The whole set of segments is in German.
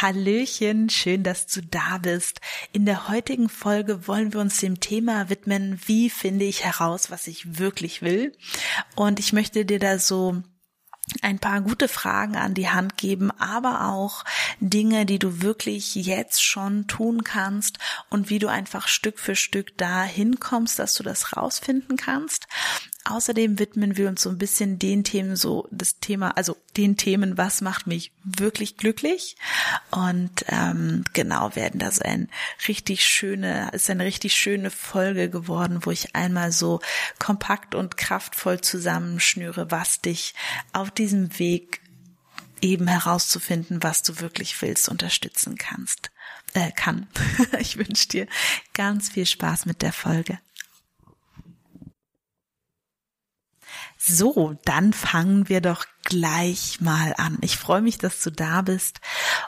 Hallöchen, schön, dass du da bist. In der heutigen Folge wollen wir uns dem Thema widmen, wie finde ich heraus, was ich wirklich will. Und ich möchte dir da so ein paar gute Fragen an die Hand geben, aber auch Dinge, die du wirklich jetzt schon tun kannst und wie du einfach Stück für Stück da hinkommst, dass du das rausfinden kannst. Außerdem widmen wir uns so ein bisschen den Themen, so das Thema, also den Themen, was macht mich wirklich glücklich? Und ähm, genau werden da so ein richtig schöne, ist eine richtig schöne Folge geworden, wo ich einmal so kompakt und kraftvoll zusammenschnüre, was dich auf diesem Weg eben herauszufinden, was du wirklich willst, unterstützen kannst, äh, kann. ich wünsche dir ganz viel Spaß mit der Folge. So, dann fangen wir doch gleich mal an. Ich freue mich, dass du da bist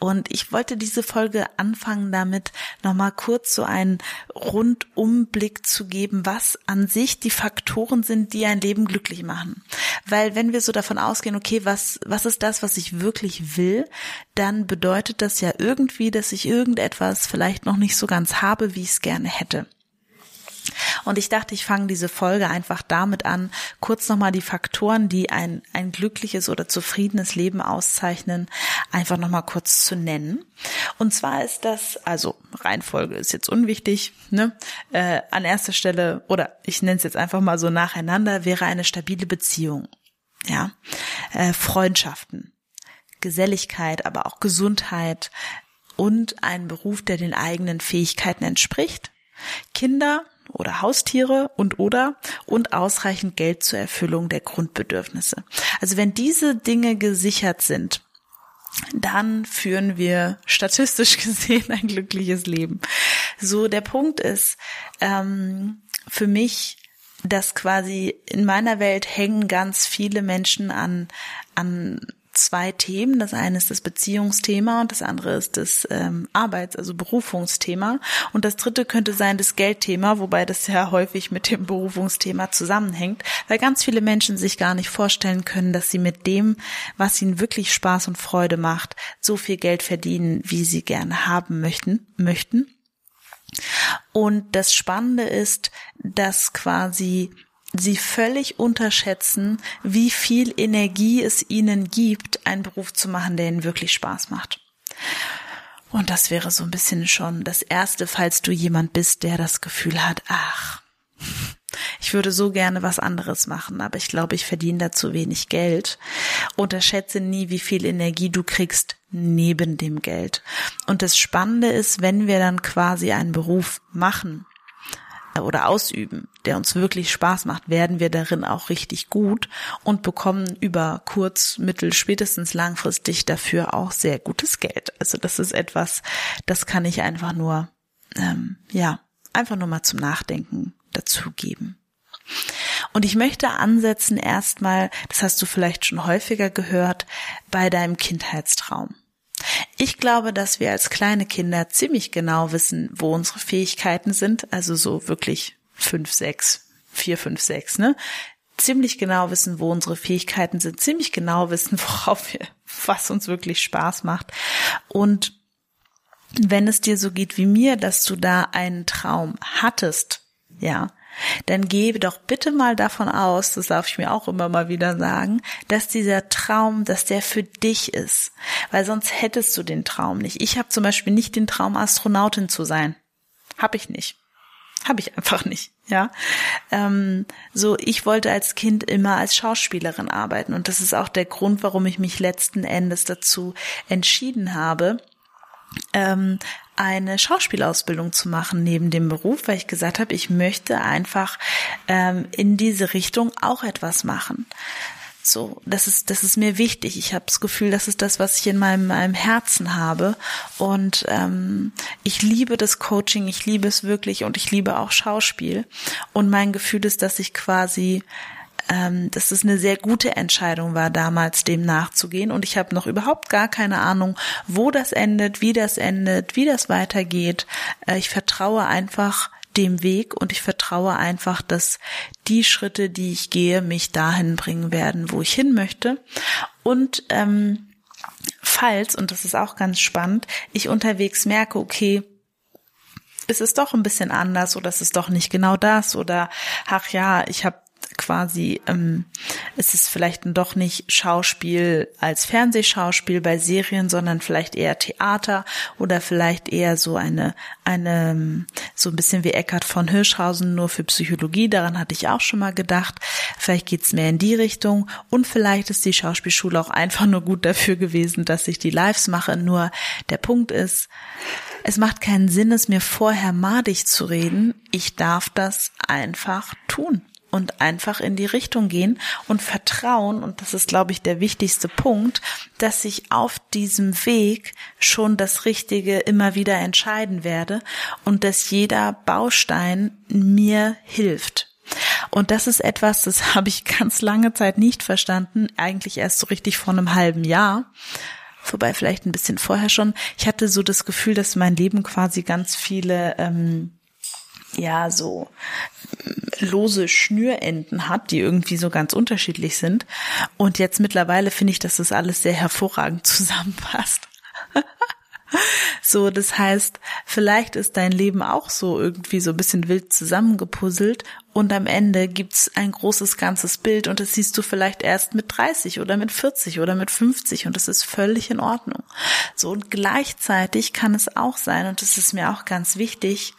und ich wollte diese Folge anfangen damit, nochmal kurz so einen Rundumblick zu geben, was an sich die Faktoren sind, die ein Leben glücklich machen. Weil wenn wir so davon ausgehen, okay, was, was ist das, was ich wirklich will, dann bedeutet das ja irgendwie, dass ich irgendetwas vielleicht noch nicht so ganz habe, wie ich es gerne hätte. Und ich dachte, ich fange diese Folge einfach damit an, kurz nochmal die Faktoren, die ein, ein glückliches oder zufriedenes Leben auszeichnen, einfach nochmal kurz zu nennen. Und zwar ist das, also Reihenfolge ist jetzt unwichtig, ne? Äh, an erster Stelle, oder ich nenne es jetzt einfach mal so nacheinander, wäre eine stabile Beziehung. Ja, äh, Freundschaften, Geselligkeit, aber auch Gesundheit und ein Beruf, der den eigenen Fähigkeiten entspricht. Kinder, oder Haustiere und oder und ausreichend Geld zur Erfüllung der Grundbedürfnisse. Also wenn diese Dinge gesichert sind, dann führen wir statistisch gesehen ein glückliches Leben. So der Punkt ist ähm, für mich, dass quasi in meiner Welt hängen ganz viele Menschen an an zwei Themen. Das eine ist das Beziehungsthema und das andere ist das ähm, Arbeits-, also Berufungsthema. Und das dritte könnte sein das Geldthema, wobei das ja häufig mit dem Berufungsthema zusammenhängt, weil ganz viele Menschen sich gar nicht vorstellen können, dass sie mit dem, was ihnen wirklich Spaß und Freude macht, so viel Geld verdienen, wie sie gerne haben möchten, möchten. Und das Spannende ist, dass quasi sie völlig unterschätzen, wie viel Energie es ihnen gibt, einen Beruf zu machen, der ihnen wirklich Spaß macht. Und das wäre so ein bisschen schon das Erste, falls du jemand bist, der das Gefühl hat, ach, ich würde so gerne was anderes machen, aber ich glaube, ich verdiene da zu wenig Geld. Unterschätze nie, wie viel Energie du kriegst neben dem Geld. Und das Spannende ist, wenn wir dann quasi einen Beruf machen, oder ausüben, der uns wirklich Spaß macht, werden wir darin auch richtig gut und bekommen über kurz, mittel, spätestens langfristig dafür auch sehr gutes Geld. Also das ist etwas, das kann ich einfach nur, ähm, ja, einfach nur mal zum Nachdenken dazugeben. Und ich möchte ansetzen erstmal, das hast du vielleicht schon häufiger gehört, bei deinem Kindheitstraum. Ich glaube, dass wir als kleine Kinder ziemlich genau wissen, wo unsere Fähigkeiten sind, also so wirklich fünf, sechs, vier, fünf, sechs, ne? Ziemlich genau wissen, wo unsere Fähigkeiten sind, ziemlich genau wissen, worauf wir, was uns wirklich Spaß macht. Und wenn es dir so geht wie mir, dass du da einen Traum hattest, ja, dann gebe doch bitte mal davon aus, das darf ich mir auch immer mal wieder sagen, dass dieser Traum, dass der für dich ist, weil sonst hättest du den Traum nicht. Ich habe zum Beispiel nicht den Traum, Astronautin zu sein. Hab ich nicht. Hab ich einfach nicht, ja. Ähm, so, ich wollte als Kind immer als Schauspielerin arbeiten und das ist auch der Grund, warum ich mich letzten Endes dazu entschieden habe, ähm, eine Schauspielausbildung zu machen neben dem Beruf, weil ich gesagt habe, ich möchte einfach ähm, in diese Richtung auch etwas machen. So, das ist, das ist mir wichtig. Ich habe das Gefühl, das ist das, was ich in meinem, meinem Herzen habe. Und ähm, ich liebe das Coaching, ich liebe es wirklich und ich liebe auch Schauspiel. Und mein Gefühl ist, dass ich quasi ähm, dass es eine sehr gute Entscheidung war, damals dem nachzugehen. Und ich habe noch überhaupt gar keine Ahnung, wo das endet, wie das endet, wie das weitergeht. Äh, ich vertraue einfach dem Weg und ich vertraue einfach, dass die Schritte, die ich gehe, mich dahin bringen werden, wo ich hin möchte. Und ähm, falls, und das ist auch ganz spannend, ich unterwegs merke, okay, es ist doch ein bisschen anders oder es ist doch nicht genau das oder ach ja, ich habe quasi, ähm, es ist vielleicht doch nicht Schauspiel als Fernsehschauspiel bei Serien, sondern vielleicht eher Theater oder vielleicht eher so eine, eine, so ein bisschen wie Eckhard von Hirschhausen nur für Psychologie. Daran hatte ich auch schon mal gedacht. Vielleicht geht's mehr in die Richtung und vielleicht ist die Schauspielschule auch einfach nur gut dafür gewesen, dass ich die Lives mache. Nur der Punkt ist, es macht keinen Sinn, es mir vorher madig zu reden. Ich darf das einfach tun und einfach in die Richtung gehen und vertrauen, und das ist, glaube ich, der wichtigste Punkt, dass ich auf diesem Weg schon das Richtige immer wieder entscheiden werde und dass jeder Baustein mir hilft. Und das ist etwas, das habe ich ganz lange Zeit nicht verstanden, eigentlich erst so richtig vor einem halben Jahr vorbei, vielleicht ein bisschen vorher schon. Ich hatte so das Gefühl, dass mein Leben quasi ganz viele ähm, ja so lose Schnürenden hat, die irgendwie so ganz unterschiedlich sind. Und jetzt mittlerweile finde ich, dass das alles sehr hervorragend zusammenpasst. So, das heißt, vielleicht ist dein Leben auch so irgendwie so ein bisschen wild zusammengepuzzelt und am Ende gibt's ein großes ganzes Bild und das siehst du vielleicht erst mit 30 oder mit 40 oder mit 50 und das ist völlig in Ordnung. So, und gleichzeitig kann es auch sein, und das ist mir auch ganz wichtig,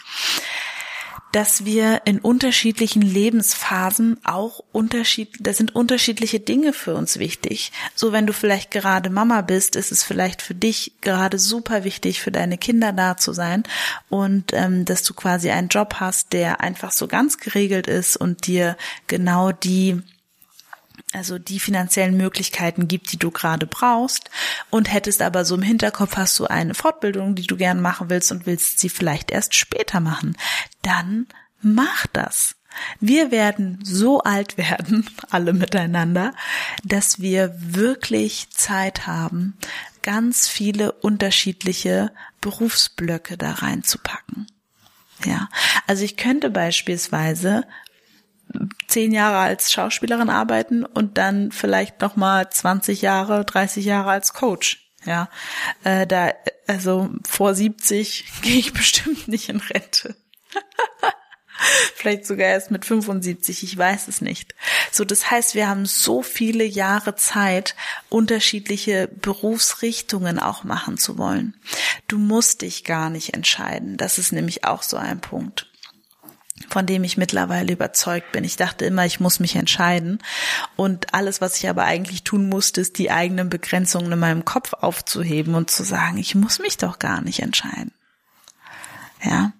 dass wir in unterschiedlichen Lebensphasen auch unterschied, da sind unterschiedliche Dinge für uns wichtig. So wenn du vielleicht gerade Mama bist, ist es vielleicht für dich gerade super wichtig, für deine Kinder da zu sein und ähm, dass du quasi einen Job hast, der einfach so ganz geregelt ist und dir genau die also die finanziellen Möglichkeiten gibt, die du gerade brauchst und hättest aber so im Hinterkopf hast du eine Fortbildung, die du gern machen willst und willst sie vielleicht erst später machen, dann mach das. Wir werden so alt werden, alle miteinander, dass wir wirklich Zeit haben, ganz viele unterschiedliche Berufsblöcke da reinzupacken. Ja, also ich könnte beispielsweise zehn Jahre als Schauspielerin arbeiten und dann vielleicht noch mal 20 Jahre, 30 Jahre als Coach. Ja, äh, da also vor 70 gehe ich bestimmt nicht in Rente. Vielleicht sogar erst mit 75, ich weiß es nicht. So, das heißt, wir haben so viele Jahre Zeit, unterschiedliche Berufsrichtungen auch machen zu wollen. Du musst dich gar nicht entscheiden. Das ist nämlich auch so ein Punkt von dem ich mittlerweile überzeugt bin. Ich dachte immer, ich muss mich entscheiden. Und alles, was ich aber eigentlich tun musste, ist die eigenen Begrenzungen in meinem Kopf aufzuheben und zu sagen, ich muss mich doch gar nicht entscheiden. Ja.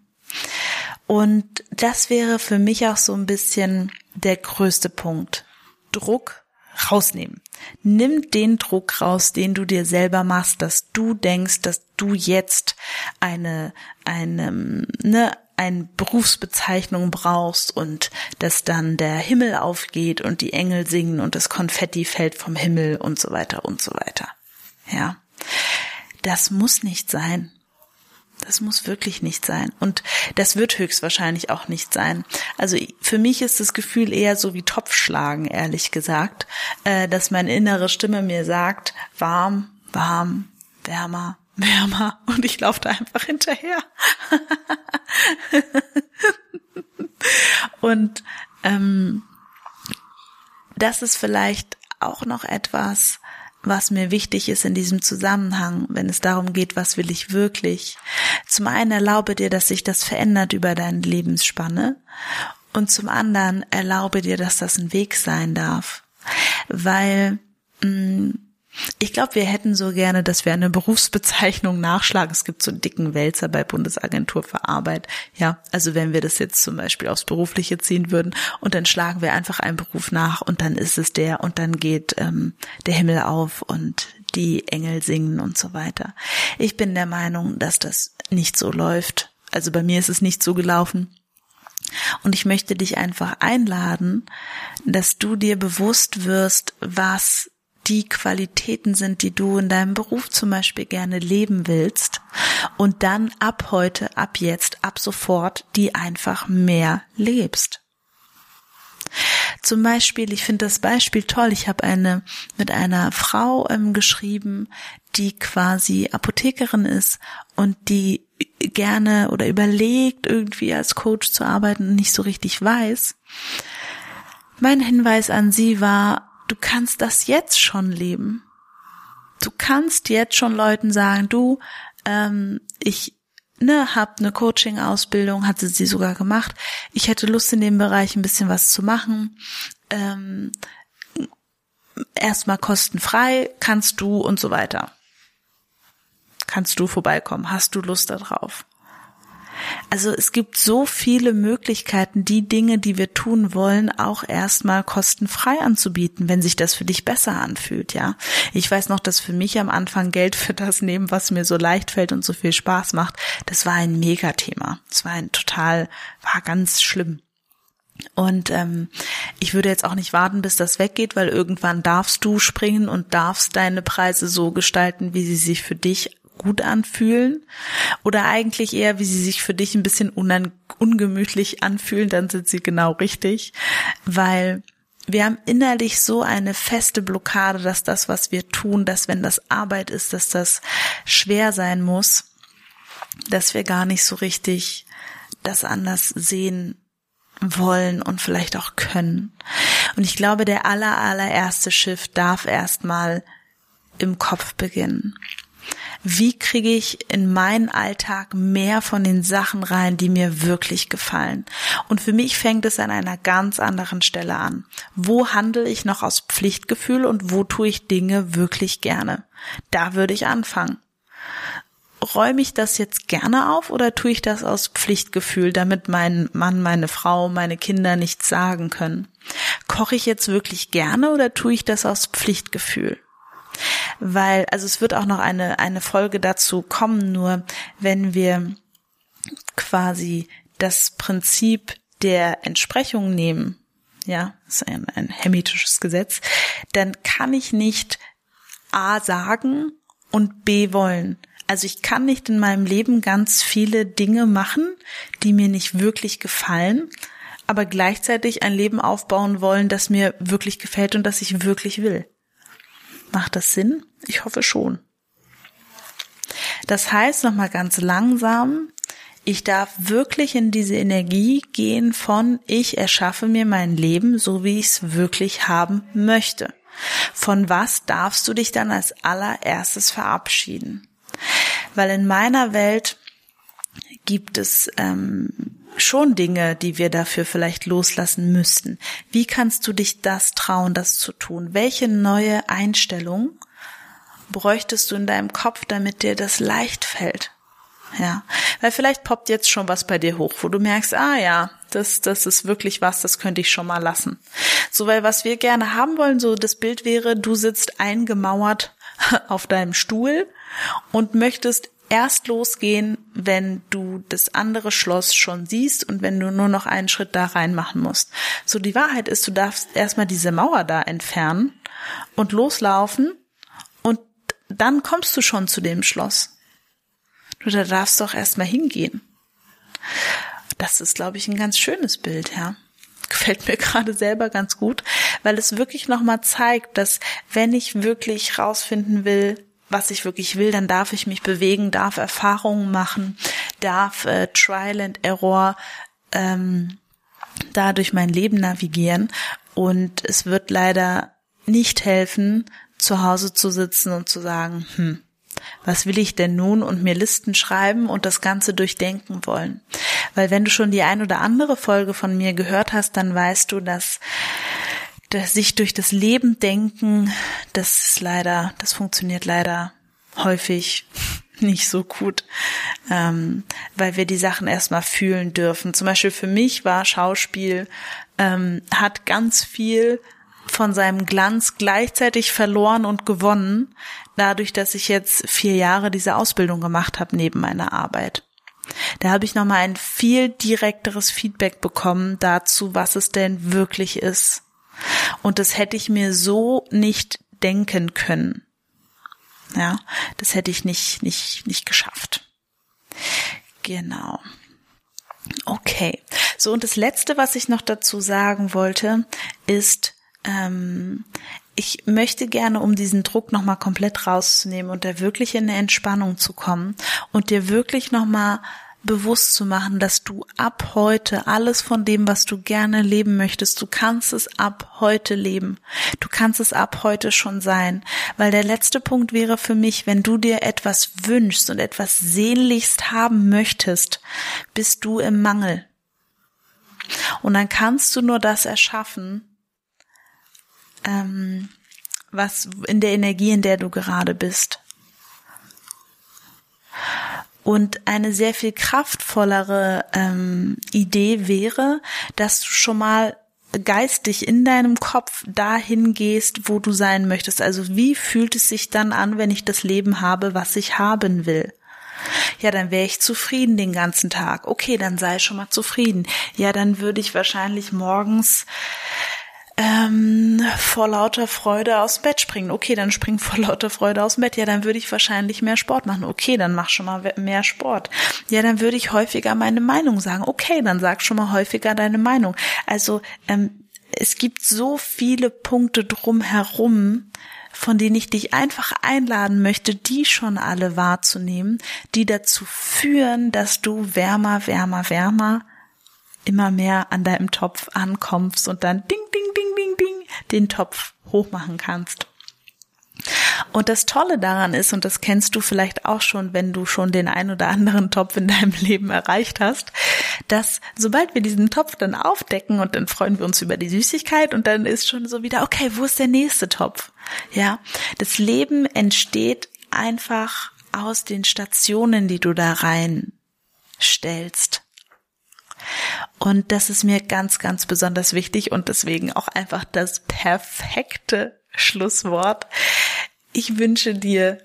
Und das wäre für mich auch so ein bisschen der größte Punkt. Druck rausnehmen. Nimm den Druck raus, den du dir selber machst, dass du denkst, dass du jetzt eine, eine, ne, eine Berufsbezeichnung brauchst und dass dann der Himmel aufgeht und die Engel singen und das Konfetti fällt vom Himmel und so weiter und so weiter. Ja. Das muss nicht sein. Das muss wirklich nicht sein. Und das wird höchstwahrscheinlich auch nicht sein. Also für mich ist das Gefühl eher so wie Topfschlagen, ehrlich gesagt, äh, dass meine innere Stimme mir sagt, warm, warm, wärmer, wärmer und ich laufe da einfach hinterher. und ähm, das ist vielleicht auch noch etwas, was mir wichtig ist in diesem Zusammenhang, wenn es darum geht, was will ich wirklich. Zum einen erlaube dir, dass sich das verändert über deine Lebensspanne und zum anderen erlaube dir, dass das ein Weg sein darf, weil mh, mm, Ich glaube, wir hätten so gerne, dass wir eine Berufsbezeichnung nachschlagen. Es gibt so einen dicken Wälzer bei Bundesagentur für Arbeit. Ja, also wenn wir das jetzt zum Beispiel aufs Berufliche ziehen würden und dann schlagen wir einfach einen Beruf nach und dann ist es der und dann geht ähm, der Himmel auf und die Engel singen und so weiter. Ich bin der Meinung, dass das nicht so läuft. Also bei mir ist es nicht so gelaufen. Und ich möchte dich einfach einladen, dass du dir bewusst wirst, was die Qualitäten sind, die du in deinem Beruf zum Beispiel gerne leben willst und dann ab heute, ab jetzt, ab sofort die einfach mehr lebst. Zum Beispiel, ich finde das Beispiel toll. Ich habe eine mit einer Frau ähm, geschrieben, die quasi Apothekerin ist und die gerne oder überlegt, irgendwie als Coach zu arbeiten und nicht so richtig weiß. Mein Hinweis an sie war, du kannst das jetzt schon leben. Du kannst jetzt schon Leuten sagen, du, ähm, ich ne, hab eine Coaching-Ausbildung, hatte sie sogar gemacht. Ich hätte Lust in dem Bereich ein bisschen was zu machen. Ähm, erstmal kostenfrei, kannst du und so weiter. Kannst du vorbeikommen? Hast du Lust darauf? Also es gibt so viele Möglichkeiten, die Dinge, die wir tun wollen, auch erstmal kostenfrei anzubieten, wenn sich das für dich besser anfühlt, ja. Ich weiß noch, dass für mich am Anfang Geld für das nehmen, was mir so leicht fällt und so viel Spaß macht, das war ein Megathema. Das war ein total, war ganz schlimm. Und ähm, ich würde jetzt auch nicht warten, bis das weggeht, weil irgendwann darfst du springen und darfst deine Preise so gestalten, wie sie sich für dich gut anfühlen? Oder eigentlich eher, wie sie sich für dich ein bisschen ungemütlich anfühlen, dann sind sie genau richtig, weil wir haben innerlich so eine feste Blockade, dass das, was wir tun, dass wenn das Arbeit ist, dass das schwer sein muss, dass wir gar nicht so richtig das anders sehen wollen und vielleicht auch können. Und ich glaube, der aller, allererste Shift darf erstmal im Kopf beginnen wie kriege ich in meinen Alltag mehr von den Sachen rein, die mir wirklich gefallen. Und für mich fängt es an einer ganz anderen Stelle an. Wo handle ich noch aus Pflichtgefühl und wo tue ich Dinge wirklich gerne? Da würde ich anfangen. Räume ich das jetzt gerne auf oder tue ich das aus Pflichtgefühl, damit mein Mann, meine Frau, meine Kinder nichts sagen können? Koche ich jetzt wirklich gerne oder tue ich das aus Pflichtgefühl? Weil, also es wird auch noch eine, eine Folge dazu kommen, nur wenn wir quasi das Prinzip der Entsprechung nehmen, ja, ist ein, ein hermetisches Gesetz, dann kann ich nicht A sagen und B wollen. Also ich kann nicht in meinem Leben ganz viele Dinge machen, die mir nicht wirklich gefallen, aber gleichzeitig ein Leben aufbauen wollen, das mir wirklich gefällt und das ich wirklich will. Macht das Sinn? Ich hoffe schon. Das heißt nochmal ganz langsam, ich darf wirklich in diese Energie gehen von ich erschaffe mir mein Leben so, wie ich es wirklich haben möchte. Von was darfst du dich dann als allererstes verabschieden? Weil in meiner Welt gibt es ähm, schon Dinge, die wir dafür vielleicht loslassen müssten. Wie kannst du dich das trauen, das zu tun? Welche neue Einstellung bräuchtest du in deinem Kopf, damit dir das leicht fällt? Ja, weil vielleicht poppt jetzt schon was bei dir hoch, wo du merkst, ah ja, das, das ist wirklich was, das könnte ich schon mal lassen. So, weil was wir gerne haben wollen, so das Bild wäre, du sitzt eingemauert auf deinem Stuhl und möchtest erst losgehen, wenn du das andere Schloss schon siehst und wenn du nur noch einen Schritt da rein machen musst. So die Wahrheit ist, du darfst erstmal diese Mauer da entfernen und loslaufen und dann kommst du schon zu dem Schloss. Du da darfst doch erstmal hingehen. Das ist, glaube ich, ein ganz schönes Bild, ja gefällt mir gerade selber ganz gut, weil es wirklich nochmal zeigt, dass wenn ich wirklich rausfinden will, was ich wirklich will, dann darf ich mich bewegen, darf Erfahrungen machen, darf äh, Trial and Error ähm, da durch mein Leben navigieren. Und es wird leider nicht helfen, zu Hause zu sitzen und zu sagen, hm, was will ich denn nun und mir Listen schreiben und das Ganze durchdenken wollen. Weil wenn du schon die ein oder andere Folge von mir gehört hast, dann weißt du, dass das sich durch das Leben denken, das ist leider, das funktioniert leider häufig nicht so gut, ähm, weil wir die Sachen erstmal fühlen dürfen. Zum Beispiel für mich war Schauspiel, ähm, hat ganz viel von seinem Glanz gleichzeitig verloren und gewonnen, dadurch, dass ich jetzt vier Jahre diese Ausbildung gemacht habe neben meiner Arbeit. Da habe ich nochmal ein viel direkteres Feedback bekommen dazu, was es denn wirklich ist. Und das hätte ich mir so nicht denken können. Ja, das hätte ich nicht, nicht, nicht geschafft. Genau. Okay. So, und das letzte, was ich noch dazu sagen wollte, ist, ähm, ich möchte gerne, um diesen Druck nochmal komplett rauszunehmen und da wirklich in eine Entspannung zu kommen und dir wirklich nochmal bewusst zu machen, dass du ab heute alles von dem, was du gerne leben möchtest, du kannst es ab heute leben. Du kannst es ab heute schon sein. Weil der letzte Punkt wäre für mich, wenn du dir etwas wünschst und etwas sehnlichst haben möchtest, bist du im Mangel. Und dann kannst du nur das erschaffen, ähm, was in der Energie, in der du gerade bist. Und eine sehr viel kraftvollere ähm, Idee wäre, dass du schon mal geistig in deinem Kopf dahin gehst, wo du sein möchtest. Also wie fühlt es sich dann an, wenn ich das Leben habe, was ich haben will? Ja, dann wäre ich zufrieden den ganzen Tag. Okay, dann sei schon mal zufrieden. Ja, dann würde ich wahrscheinlich morgens ähm, vor lauter Freude aus Bett springen. Okay, dann spring vor lauter Freude aus Bett. Ja, dann würde ich wahrscheinlich mehr Sport machen. Okay, dann mach schon mal mehr Sport. Ja, dann würde ich häufiger meine Meinung sagen. Okay, dann sag schon mal häufiger deine Meinung. Also ähm, es gibt so viele Punkte drumherum, von denen ich dich einfach einladen möchte, die schon alle wahrzunehmen, die dazu führen, dass du wärmer, wärmer, wärmer immer mehr an deinem Topf ankommst und dann ding, ding den Topf hochmachen kannst. Und das Tolle daran ist, und das kennst du vielleicht auch schon, wenn du schon den ein oder anderen Topf in deinem Leben erreicht hast, dass sobald wir diesen Topf dann aufdecken und dann freuen wir uns über die Süßigkeit und dann ist schon so wieder, okay, wo ist der nächste Topf? Ja, das Leben entsteht einfach aus den Stationen, die du da reinstellst. Und das ist mir ganz, ganz besonders wichtig und deswegen auch einfach das perfekte Schlusswort. Ich wünsche dir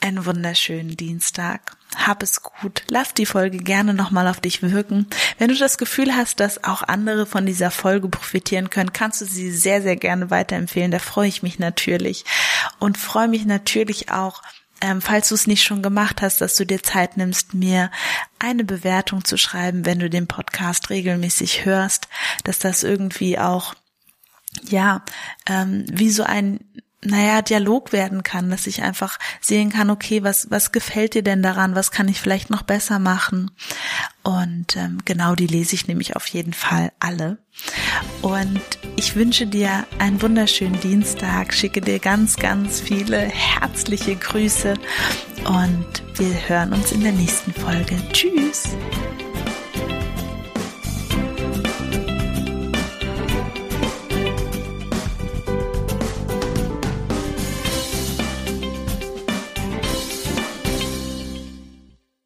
einen wunderschönen Dienstag. Hab es gut. Lass die Folge gerne nochmal auf dich wirken. Wenn du das Gefühl hast, dass auch andere von dieser Folge profitieren können, kannst du sie sehr, sehr gerne weiterempfehlen. Da freue ich mich natürlich. Und freue mich natürlich auch, ähm, falls du es nicht schon gemacht hast, dass du dir Zeit nimmst, mir eine Bewertung zu schreiben, wenn du den Podcast regelmäßig hörst, dass das irgendwie auch ja, ähm, wie so ein naja, Dialog werden kann, dass ich einfach sehen kann, okay, was, was gefällt dir denn daran, was kann ich vielleicht noch besser machen? Und ähm, genau die lese ich nämlich auf jeden Fall alle. Und ich wünsche dir einen wunderschönen Dienstag, schicke dir ganz, ganz viele herzliche Grüße und wir hören uns in der nächsten Folge. Tschüss!